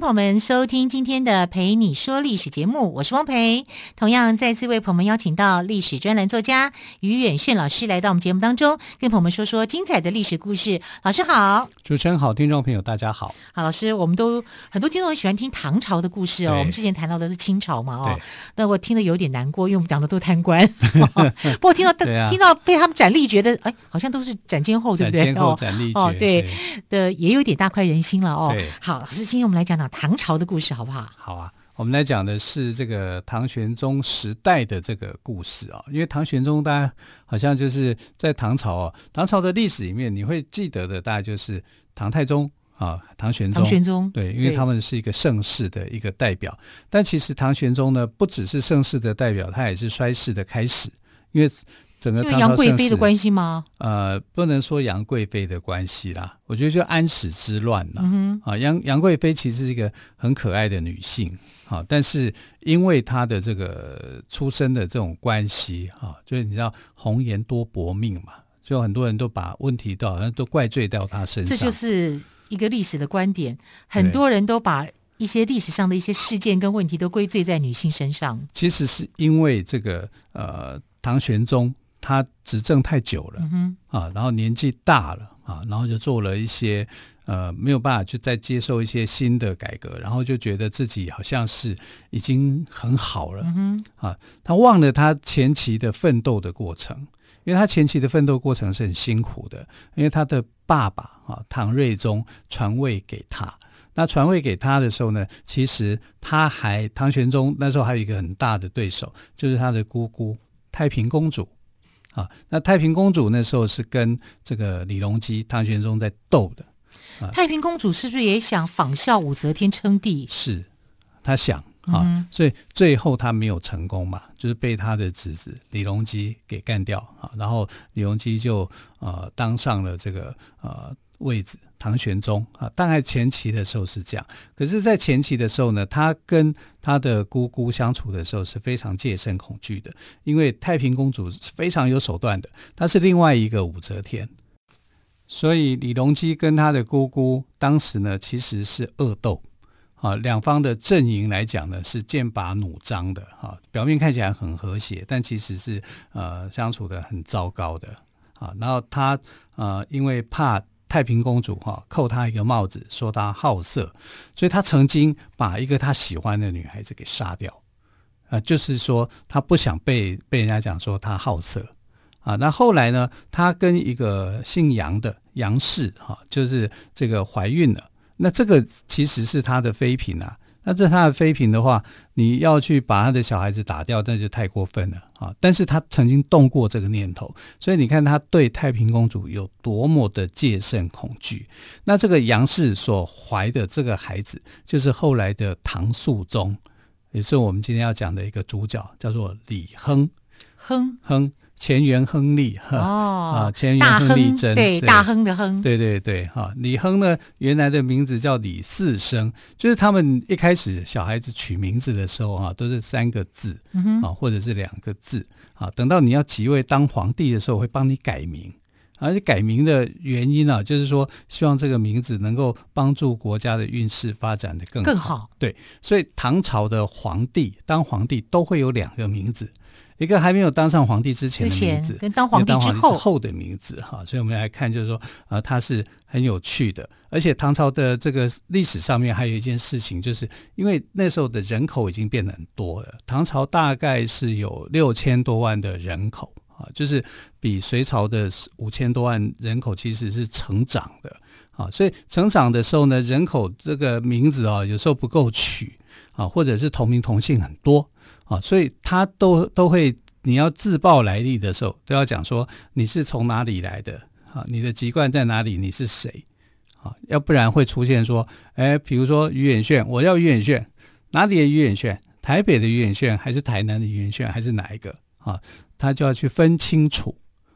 朋友们收听今天的《陪你说历史》节目，我是汪培。同样再次为朋友们邀请到历史专栏作家于远炫老师来到我们节目当中，跟朋友们说说精彩的历史故事。老师好，主持人好，听众朋友大家好。好，老师，我们都很多听众喜欢听唐朝的故事哦。我们之前谈到的是清朝嘛，哦，那我听得有点难过，因为我们讲的都贪官。不过听到、啊、听到被他们斩立决的，哎，好像都是斩监后，对不对？斩监后斩立决哦，对的，也有点大快人心了哦。好，老师，今天我们来讲讲。唐朝的故事好不好？好啊，我们来讲的是这个唐玄宗时代的这个故事啊。因为唐玄宗，大家好像就是在唐朝啊，唐朝的历史里面，你会记得的大概就是唐太宗啊，唐玄宗。唐玄宗对，因为他们是一个盛世的一个代表。但其实唐玄宗呢，不只是盛世的代表，他也是衰世的开始，因为。整个唐朝杨贵妃的关系吗？呃，不能说杨贵妃的关系啦，我觉得就安史之乱啦。嗯、啊，杨杨贵妃其实是一个很可爱的女性，啊，但是因为她的这个出身的这种关系，哈、啊，就是你知道红颜多薄命嘛，就很多人都把问题都好像都怪罪到她身上。这就是一个历史的观点，很多人都把一些历史上的一些事件跟问题都归罪在女性身上。其实是因为这个呃，唐玄宗。他执政太久了，嗯、啊，然后年纪大了啊，然后就做了一些呃没有办法去再接受一些新的改革，然后就觉得自己好像是已经很好了，嗯、啊，他忘了他前期的奋斗的过程，因为他前期的奋斗过程是很辛苦的，因为他的爸爸啊唐睿宗传位给他，那传位给他的时候呢，其实他还唐玄宗那时候还有一个很大的对手，就是他的姑姑太平公主。啊，那太平公主那时候是跟这个李隆基、唐玄宗在斗的。啊，太平公主是不是也想仿效武则天称帝？是，她想啊，嗯，所以最后她没有成功嘛，就是被她的侄子李隆基给干掉啊，然后李隆基就呃当上了这个呃位置。唐玄宗啊，大概前期的时候是这样，可是，在前期的时候呢，他跟他的姑姑相处的时候是非常戒慎恐惧的，因为太平公主是非常有手段的，她是另外一个武则天，所以李隆基跟他的姑姑当时呢，其实是恶斗啊，两方的阵营来讲呢是剑拔弩张的啊，表面看起来很和谐，但其实是呃相处得很糟糕的啊，然后他呃因为怕。太平公主哈扣他一个帽子，说他好色，所以他曾经把一个他喜欢的女孩子给杀掉，啊，就是说他不想被被人家讲说他好色啊。那后来呢，他跟一个姓杨的杨氏哈，就是这个怀孕了，那这个其实是他的妃嫔啊。那这他的妃嫔的话，你要去把他的小孩子打掉，那就太过分了啊！但是他曾经动过这个念头，所以你看他对太平公主有多么的戒慎恐惧。那这个杨氏所怀的这个孩子，就是后来的唐肃宗，也是我们今天要讲的一个主角，叫做李亨。亨亨。乾元亨利哈哦啊，乾元亨利贞对，对。大亨的亨，对对对哈，李亨呢原来的名字叫李四生，就是他们一开始小孩子取名字的时候啊，都是三个字啊、嗯、或者是两个字啊，等到你要即位当皇帝的时候会帮你改名，而且改名的原因啊，就是说希望这个名字能够帮助国家的运势发展的更好，更好，对，所以唐朝的皇帝当皇帝都会有两个名字。一个还没有当上皇帝之前的名字，跟当皇帝之后，之后的名字哈，所以我们来看，就是说啊，它是很有趣的。而且唐朝的这个历史上面还有一件事情，就是因为那时候的人口已经变得很多了，唐朝大概是有六千多万的人口啊，就是比隋朝的五千多万人口其实是成长的啊，所以成长的时候呢，人口这个名字啊，有时候不够取啊，或者是同名同姓很多。啊，所以他都都会，你要自报来历的时候，都要讲说你是从哪里来的啊，你的籍贯在哪里，你是谁啊？要不然会出现说，哎，比如说于远炫，我叫于远炫，哪里的于远炫？台北的于远炫，还是台南的于远炫，还是哪一个啊，他就要去分清楚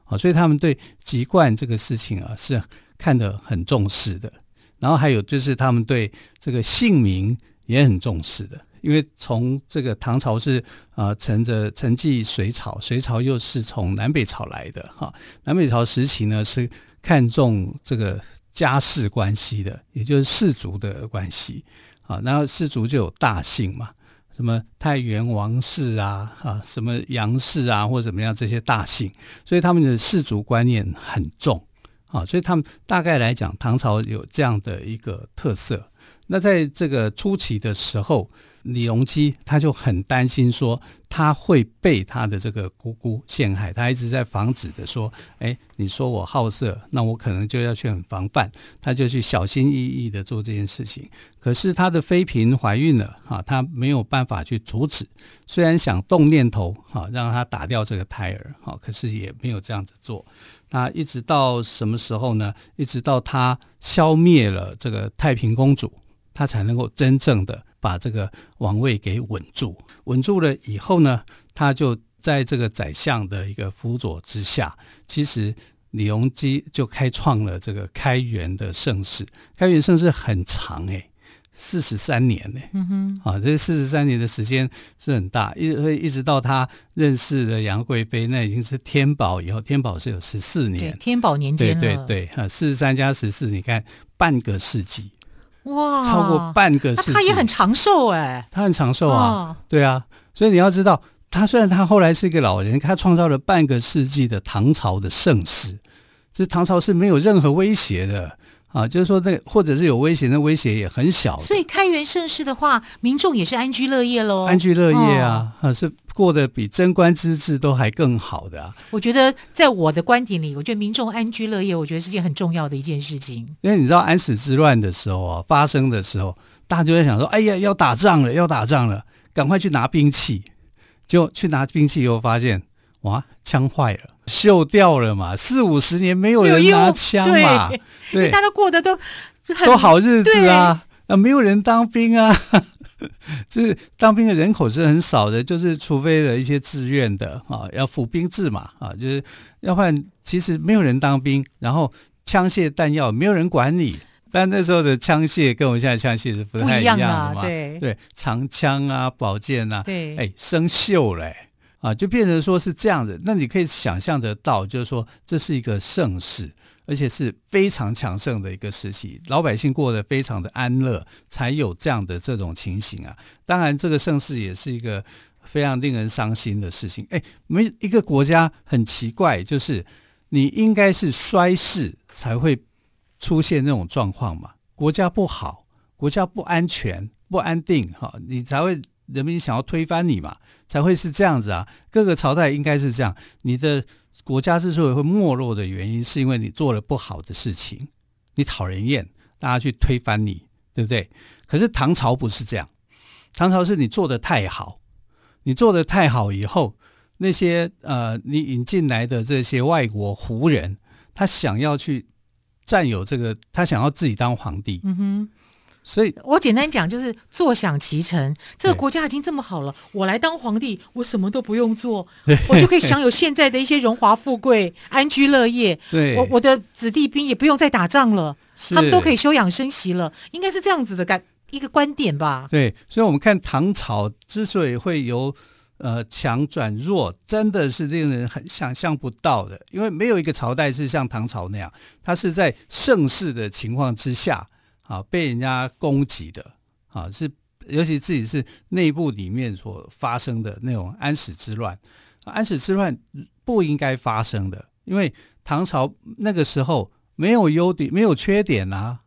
啊，所以他们对籍贯这个事情啊是看得很重视的。然后还有就是他们对这个姓名也很重视的，因为从这个唐朝是啊承着承继隋朝，隋朝又是从南北朝来的哈，南北朝时期呢是看重这个家世关系的，也就是氏族的关系啊，然后氏族就有大姓嘛。什么太原王氏啊，啊，什么杨氏啊，或者怎么样这些大姓，所以他们的氏族观念很重啊，所以他们大概来讲，唐朝有这样的一个特色。那在这个初期的时候，李隆基他就很担心说他会被他的这个姑姑陷害，他一直在防止着说，哎，你说我好色，那我可能就要去很防范，他就去小心翼翼的做这件事情。可是他的妃嫔怀孕了，哈，他没有办法去阻止，虽然想动念头，哈，让他打掉这个胎儿，哈，可是也没有这样子做。那一直到什么时候呢？一直到他消灭了这个太平公主。他才能够真正的把这个王位给稳住，稳住了以后呢，他就在这个宰相的一个辅佐之下，其实李隆基就开创了这个开元的盛世。开元盛世很长哎，四十三年呢，嗯哼，啊，这四十三年的时间是很大，一直一直到他认识了杨贵妃，那已经是天宝以后，天宝是有十四年，天宝年间，对对对，啊，四十三加十四，你看半个世纪。哇，超过半个世纪，他也很长寿哎，他很长寿啊，哦、对啊，所以你要知道，他虽然他后来是一个老人，他创造了半个世纪的唐朝的盛世，这唐朝是没有任何威胁的啊，就是说那或者是有威胁，那威胁也很小。所以开元盛世的话，民众也是安居乐业喽，安居乐业啊，哦、啊是。过得比贞观之治都还更好的啊！我觉得，在我的观点里，我觉得民众安居乐业，我觉得是件很重要的一件事情。因为你知道安史之乱的时候啊，发生的时候，大家就在想说：“哎呀，要打仗了，要打仗了，赶快去拿兵器。”就去拿兵器以后，发现哇，枪坏了，锈掉了嘛！四五十年没有人拿枪嘛，对，对大家都过得都都好日子啊，啊，没有人当兵啊。这 当兵的人口是很少的，就是除非了一些自愿的啊，要服兵制嘛啊，就是要不然其实没有人当兵，然后枪械弹药没有人管你。但那时候的枪械跟我们现在枪械是不太一样的嘛，对对，长枪啊、宝剑啊，对，哎，生锈嘞啊，就变成说是这样子。那你可以想象得到，就是说这是一个盛世。而且是非常强盛的一个时期，老百姓过得非常的安乐，才有这样的这种情形啊。当然，这个盛世也是一个非常令人伤心的事情。哎，没一个国家很奇怪，就是你应该是衰世才会出现那种状况嘛。国家不好，国家不安全、不安定，哈，你才会人民想要推翻你嘛，才会是这样子啊。各个朝代应该是这样，你的。国家之所以会没落的原因，是因为你做了不好的事情，你讨人厌，大家去推翻你，对不对？可是唐朝不是这样，唐朝是你做得太好，你做得太好以后，那些呃，你引进来的这些外国胡人，他想要去占有这个，他想要自己当皇帝。嗯哼。所以我简单讲，就是坐享其成。这个国家已经这么好了，我来当皇帝，我什么都不用做，我就可以享有现在的一些荣华富贵、安居乐业。对，我我的子弟兵也不用再打仗了，他们都可以休养生息了，应该是这样子的感一个观点吧？对，所以，我们看唐朝之所以会由呃强转弱，真的是令人很想象不到的，因为没有一个朝代是像唐朝那样，它是在盛世的情况之下。啊，被人家攻击的啊，是尤其自己是内部里面所发生的那种安史之乱，安史之乱不应该发生的，因为唐朝那个时候没有优点，没有缺点啊，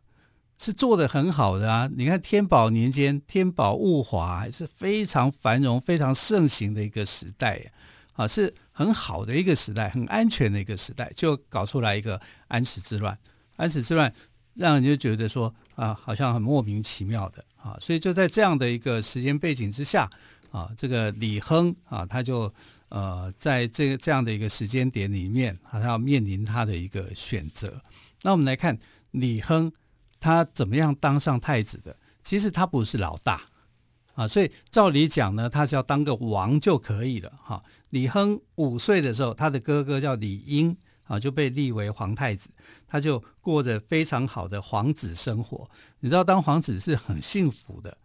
是做得很好的啊。你看天宝年间，天宝物华是非常繁荣、非常盛行的一个时代啊，是很好的一个时代，很安全的一个时代，就搞出来一个安史之乱，安史之乱。让人就觉得说啊，好像很莫名其妙的啊，所以就在这样的一个时间背景之下啊，这个李亨啊，他就呃，在这个这样的一个时间点里面，他要面临他的一个选择。那我们来看李亨他怎么样当上太子的？其实他不是老大啊，所以照理讲呢，他是要当个王就可以了哈。李亨五岁的时候，他的哥哥叫李英啊，就被立为皇太子，他就过着非常好的皇子生活。你知道，当皇子是很幸福的，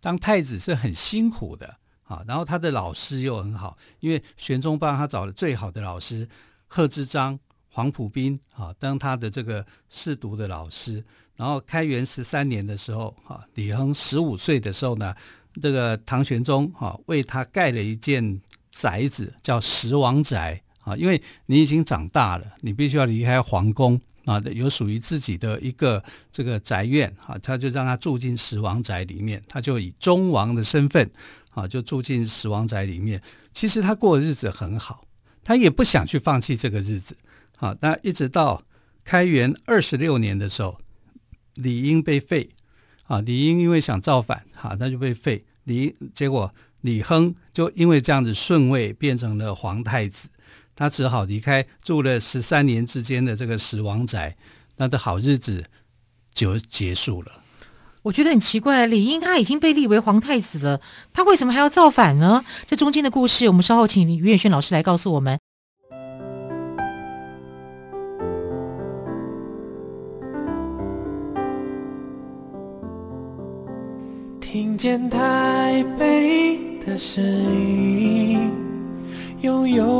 当太子是很辛苦的啊。然后他的老师又很好，因为玄宗帮他找了最好的老师，贺知章。黄埔斌啊，当他的这个侍读的老师，然后开元十三年的时候，哈，李亨十五岁的时候呢，这个唐玄宗哈为他盖了一间宅子，叫十王宅啊，因为你已经长大了，你必须要离开皇宫啊，有属于自己的一个这个宅院啊，他就让他住进十王宅里面，他就以忠王的身份啊，就住进十王宅里面。其实他过日子很好，他也不想去放弃这个日子。好，那一直到开元二十六年的时候，李英被废。啊，李英因为想造反，哈，他就被废。李结果李亨就因为这样子顺位变成了皇太子，他只好离开住了十三年之间的这个十王宅，他的好日子就结束了。我觉得很奇怪，李英他已经被立为皇太子了，他为什么还要造反呢？这中间的故事，我们稍后请于远轩老师来告诉我们。听见台北的声音，拥有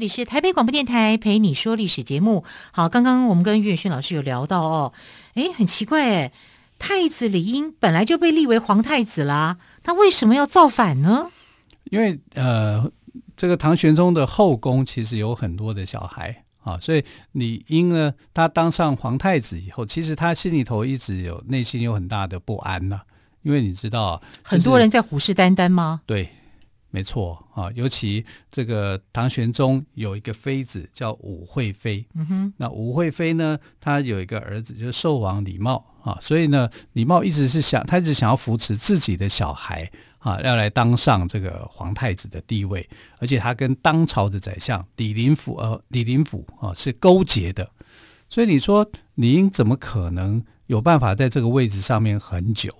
里是台北广播电台陪你说历史节目。好，刚刚我们跟岳轩老师有聊到哦，诶，很奇怪诶，太子李英本来就被立为皇太子啦，他为什么要造反呢？因为呃，这个唐玄宗的后宫其实有很多的小孩啊，所以李英呢，他当上皇太子以后，其实他心里头一直有内心有很大的不安呐、啊，因为你知道，就是、很多人在虎视眈眈吗？对。没错啊，尤其这个唐玄宗有一个妃子叫武惠妃，嗯哼，那武惠妃呢，她有一个儿子就是寿王李瑁啊，所以呢，李瑁一直是想，他一直想要扶持自己的小孩啊，要来当上这个皇太子的地位，而且他跟当朝的宰相李林甫呃李林甫啊是勾结的，所以你说李英怎么可能有办法在这个位置上面很久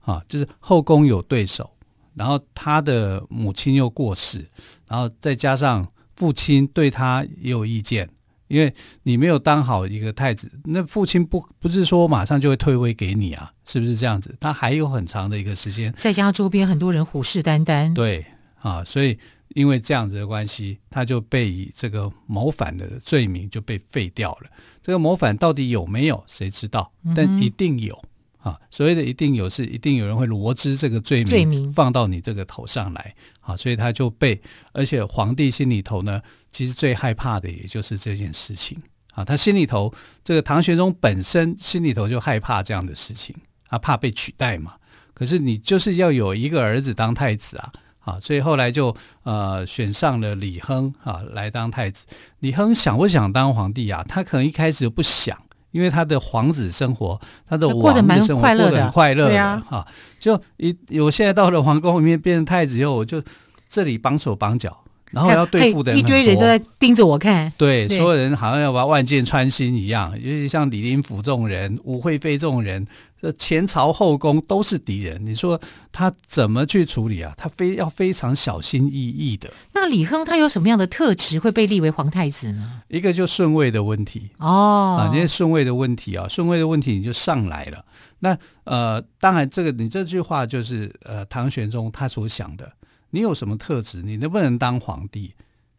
啊？就是后宫有对手。然后他的母亲又过世，然后再加上父亲对他也有意见，因为你没有当好一个太子，那父亲不不是说马上就会退位给你啊，是不是这样子？他还有很长的一个时间，再加上周边很多人虎视眈眈，对啊，所以因为这样子的关系，他就被以这个谋反的罪名就被废掉了。这个谋反到底有没有，谁知道？但一定有。嗯啊，所谓的一定有是一定有人会罗织这个罪名，罪名放到你这个头上来啊，所以他就被，而且皇帝心里头呢，其实最害怕的也就是这件事情啊，他心里头这个唐玄宗本身心里头就害怕这样的事情，他怕被取代嘛。可是你就是要有一个儿子当太子啊，啊，所以后来就呃选上了李亨啊来当太子。李亨想不想当皇帝啊？他可能一开始就不想。因为他的皇子生活，他的王的生活过得很快乐的，啊，啊，就一我现在到了皇宫里面变成太子以后，我就这里绑手绑脚，然后要对付的人，一堆人都在盯着我看，对，对。所有人好像要把万箭穿心一样，尤其像李林甫这种人，武惠妃这种人。这前朝后宫都是敌人，你说他怎么去处理啊？他非要非常小心翼翼的。那李亨他有什么样的特质会被立为皇太子呢？一个就顺位的问题哦，啊，那些顺位的问题啊，顺位的问题你就上来了。那呃，当然这个你这句话就是呃，唐玄宗他所想的。你有什么特质？你能不能当皇帝？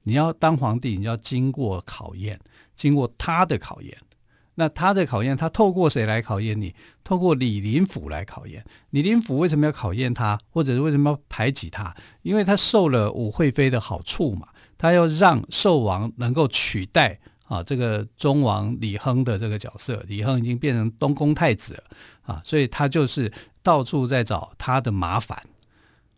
你要当皇帝，你要经过考验，经过他的考验。那他的考验，他透过谁来考验你？透过李林甫来考验。李林甫为什么要考验他，或者是为什么要排挤他？因为他受了武惠妃的好处嘛，他要让寿王能够取代啊，这个忠王李亨的这个角色，李亨已经变成东宫太子了啊，所以他就是到处在找他的麻烦，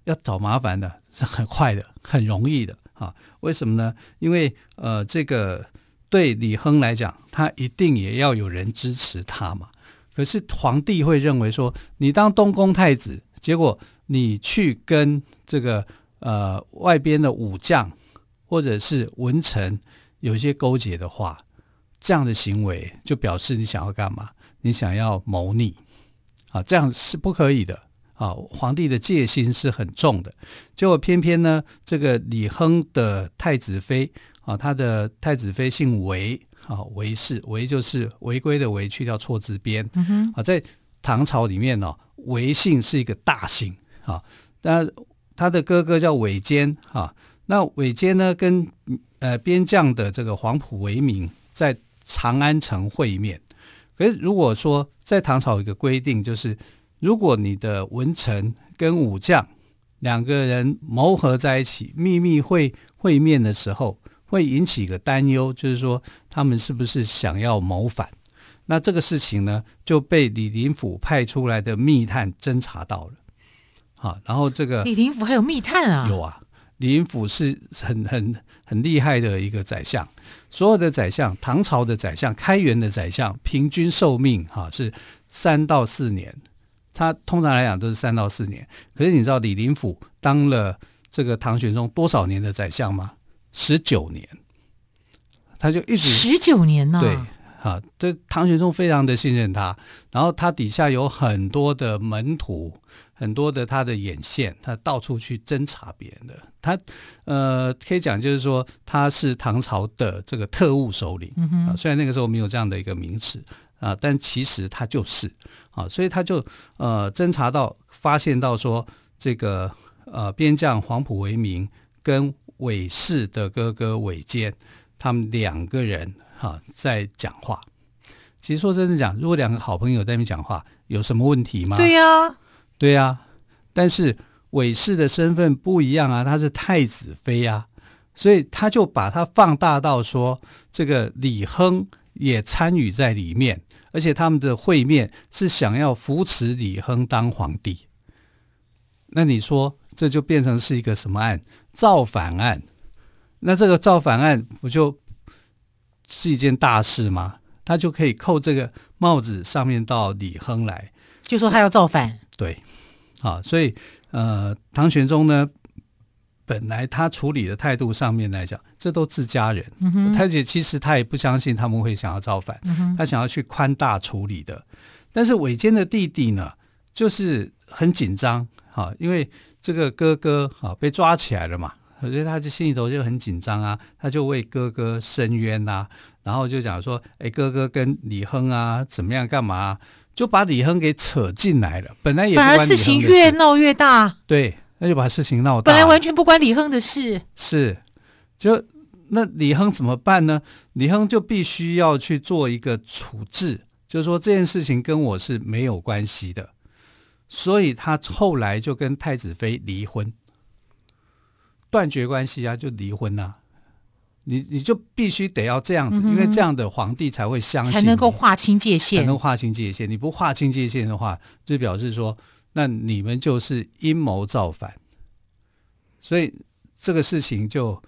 要找麻烦的是很快的，很容易的啊。为什么呢？因为呃，这个对李亨来讲，他一定也要有人支持他嘛。可是皇帝会认为说，你当东宫太子，结果你去跟这个呃外边的武将或者是文臣。有一些勾结的话，这样的行为就表示你想要干嘛？你想要谋逆啊？这样是不可以的啊！皇帝的戒心是很重的。结果偏偏呢，这个李亨的太子妃啊，他的太子妃姓韦啊，韦氏，韦就是违规的韦，去掉错字边。嗯哼啊，在唐朝里面呢，韦姓是一个大姓啊。那他的哥哥叫韦坚啊。那韦坚呢，跟呃边将的这个黄埔为民在长安城会面。可是如果说在唐朝有一个规定，就是如果你的文臣跟武将两个人谋合在一起，秘密会会面的时候，会引起一个担忧，就是说他们是不是想要谋反？那这个事情呢，就被李林甫派出来的密探侦查到了。好，然后这个李林甫还有密探啊？有啊。李林甫是很很很厉害的一个宰相，所有的宰相，唐朝的宰相，开元的宰相，平均寿命哈是三到四年，他通常来讲都是三到四年。可是你知道李林甫当了这个唐玄宗多少年的宰相吗？十九年，他就一直十九年呢、啊。对。啊，这唐玄宗非常的信任他，然后他底下有很多的门徒，很多的他的眼线，他到处去侦查别人的。他呃，可以讲就是说他是唐朝的这个特务首领。嗯，啊，虽然那个时候没有这样的一个名词啊，但其实他就是啊，所以他就呃侦查到发现到说这个呃边将黄埔为民跟韦氏的哥哥韦坚，他们两个人。哈，在讲话。其实说真的讲，如果两个好朋友在那边讲话，有什么问题吗？对呀，对呀。但是韦氏的身份不一样啊，他是太子妃啊，所以他就把他放大到说，这个李亨也参与在里面，而且他们的会面是想要扶持李亨当皇帝。那你说，这就变成是一个什么案？造反案。那这个造反案不就？是一件大事吗？他就可以扣这个帽子上面到李亨来，就说他要造反。对，啊，所以呃，唐玄宗呢，本来他处理的态度上面来讲，这都自家人，嗯哼，他也其实他也不相信他们会想要造反，嗯，他想要去宽大处理的。但是韦坚的弟弟呢，就是很紧张，哈，因为这个哥哥哈被抓起来了嘛。所以他就心里头就很紧张啊，他就为哥哥申冤呐、啊，然后就讲说，哎，哥哥跟李亨啊怎么样干嘛、啊，就把李亨给扯进来了。本来也反而事情越闹越大。对，那就把事情闹大。本来完全不关李亨的事。是，就那李亨怎么办呢？李亨就必须要去做一个处置，就是说这件事情跟我是没有关系的，所以他后来就跟太子妃离婚。断绝关系啊，就离婚呐、啊！你你就必须得要这样子，嗯、因为这样的皇帝才会相信，才能够划清界限，才能划清界限。你不划清界限的话，就表示说，那你们就是阴谋造反。所以这个事情就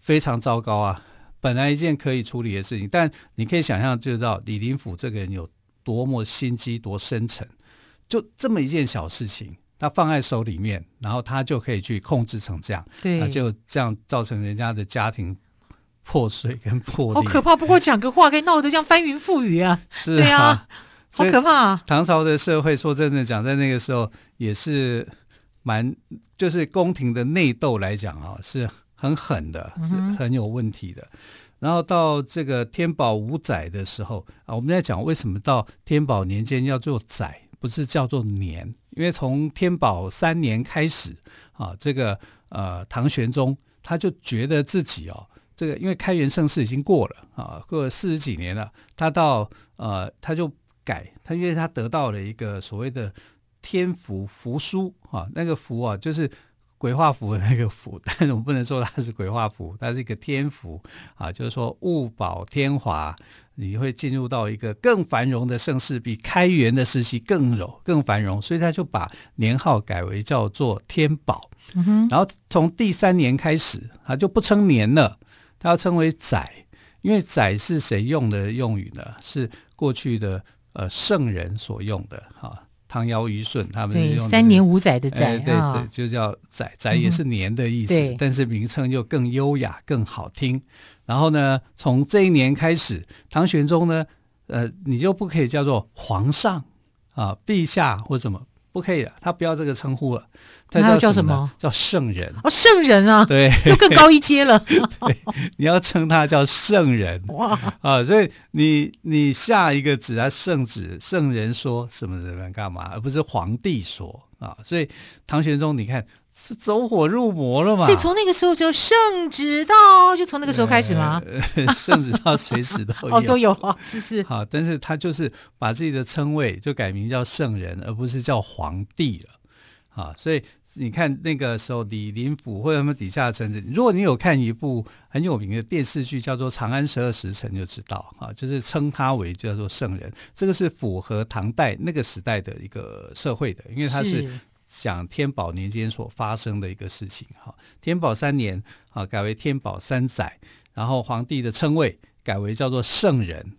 非常糟糕啊！本来一件可以处理的事情，但你可以想象，就知道李林甫这个人有多么心机多深沉，就这么一件小事情。他放在手里面，然后他就可以去控制成这样，对，那就这样造成人家的家庭破碎跟破裂，好可怕。不过讲个话，可以闹得这样翻云覆雨啊！是啊，对啊，好可怕啊！唐朝的社会，说真的讲，在那个时候也是蛮，就是宫廷的内斗来讲啊，是很狠的，是很有问题的。嗯、然后到这个天宝五载的时候啊，我们在讲为什么到天宝年间要做载。不是叫做年，因为从天宝三年开始啊，这个呃唐玄宗他就觉得自己哦，这个因为开元盛世已经过了啊，过了四十几年了，他到呃他就改，他因为他得到了一个所谓的天福福书啊，那个福啊就是鬼画符的那个符，但是我们不能说它是鬼画符，它是一个天符啊，就是说物保天华，你会进入到一个更繁荣的盛世，比开元的时期更柔更繁荣，所以他就把年号改为叫做天宝。嗯哼，然后从第三年开始，他就不称年了，他要称为载，因为载是谁用的用语呢？是过去的呃圣人所用的哈。唐尧虞舜他们用、这个、三年五载的载、哎，对对，就叫载载也是年的意思，嗯、但是名称就更优雅、更好听。然后呢，从这一年开始，唐玄宗呢，呃，你就不可以叫做皇上啊、陛下或什么。不可以了，他不要这个称呼了，他叫，叫什么？叫圣人哦，圣人啊，对，又更高一阶了。对，你要称他叫圣人哇啊，所以你你下一个指啊，圣旨，圣人说什么什么干嘛，而不是皇帝说啊。所以唐玄宗，你看。是走火入魔了嘛？所以从那个时候就圣旨到，就从那个时候开始吗？圣旨到随时都有哦，都有啊，是是。好，但是他就是把自己的称谓就改名叫圣人，而不是叫皇帝了。啊，所以你看那个时候李林甫或者他们底下的臣子，如果你有看一部很有名的电视剧叫做《长安十二时辰》，就知道啊，就是称他为叫做圣人。这个是符合唐代那个时代的一个社会的，因为他是。讲天宝年间所发生的一个事情，哈，天宝三年啊，改为天宝三载，然后皇帝的称谓改为叫做圣人，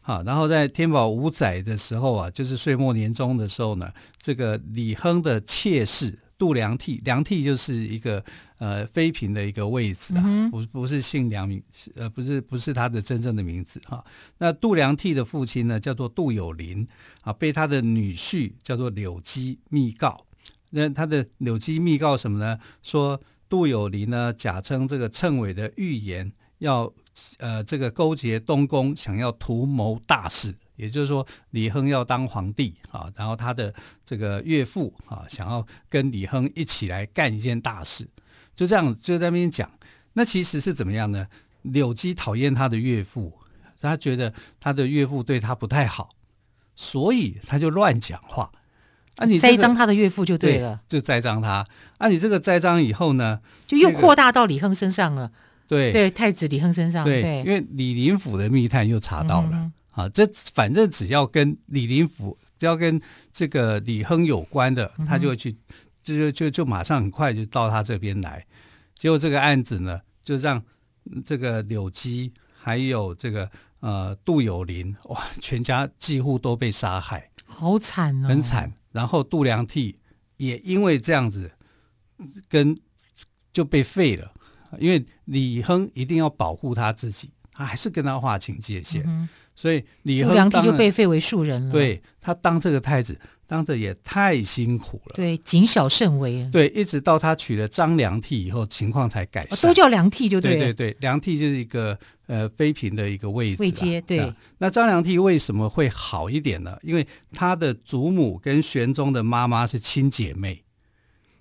好，然后在天宝五载的时候啊，就是岁末年终的时候呢，这个李亨的妾室杜良娣，良娣就是一个呃妃嫔的一个位置啊，不不是姓梁名，呃不是不是他的真正的名字哈。那杜良娣的父亲呢叫做杜有林啊，被他的女婿叫做柳姬密告。那他的柳姬密告什么呢？说杜有林呢假称这个谶纬的预言，要呃这个勾结东宫，想要图谋大事，也就是说李亨要当皇帝啊，然后他的这个岳父啊想要跟李亨一起来干一件大事，就这样就在那边讲。那其实是怎么样呢？柳姬讨厌他的岳父，他觉得他的岳父对他不太好，所以他就乱讲话。啊你这个、栽赃他的岳父就对了，对就栽赃他。啊，你这个栽赃以后呢，就又扩大到李亨身上了。对对，太子李亨身上。对，对因为李林甫的密探又查到了。嗯、啊，这反正只要跟李林甫，只要跟这个李亨有关的，他就会去，就就就就马上很快就到他这边来。结果这个案子呢，就让这个柳基还有这个呃杜有林哇，全家几乎都被杀害。好惨哦，很惨。然后度量替也因为这样子，跟就被废了，因为李亨一定要保护他自己，他还是跟他划清界限，嗯、所以李亨度量替就被废为庶人了。对，他当这个太子。当的也太辛苦了，对，谨小慎微。对，一直到他娶了张良娣以后，情况才改善。哦、都叫良娣就对。对对对，良娣就是一个呃妃嫔的一个位置。位阶对。那张良娣为什么会好一点呢？因为他的祖母跟玄宗的妈妈是亲姐妹。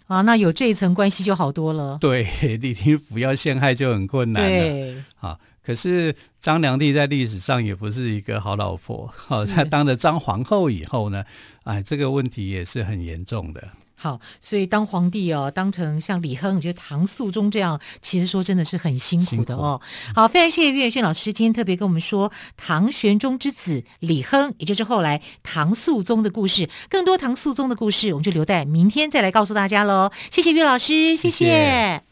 啊，那有这一层关系就好多了。对，李林甫要陷害就很困难了。对，啊。可是张良娣在历史上也不是一个好老婆，好，她当了张皇后以后呢，哎，这个问题也是很严重的。好，所以当皇帝哦，当成像李亨，就唐肃宗这样，其实说真的是很辛苦的哦。好，非常谢谢岳远逊老师今天特别跟我们说唐玄宗之子李亨，也就是后来唐肃宗的故事。更多唐肃宗的故事，我们就留待明天再来告诉大家喽。谢谢岳老师，谢谢。谢谢。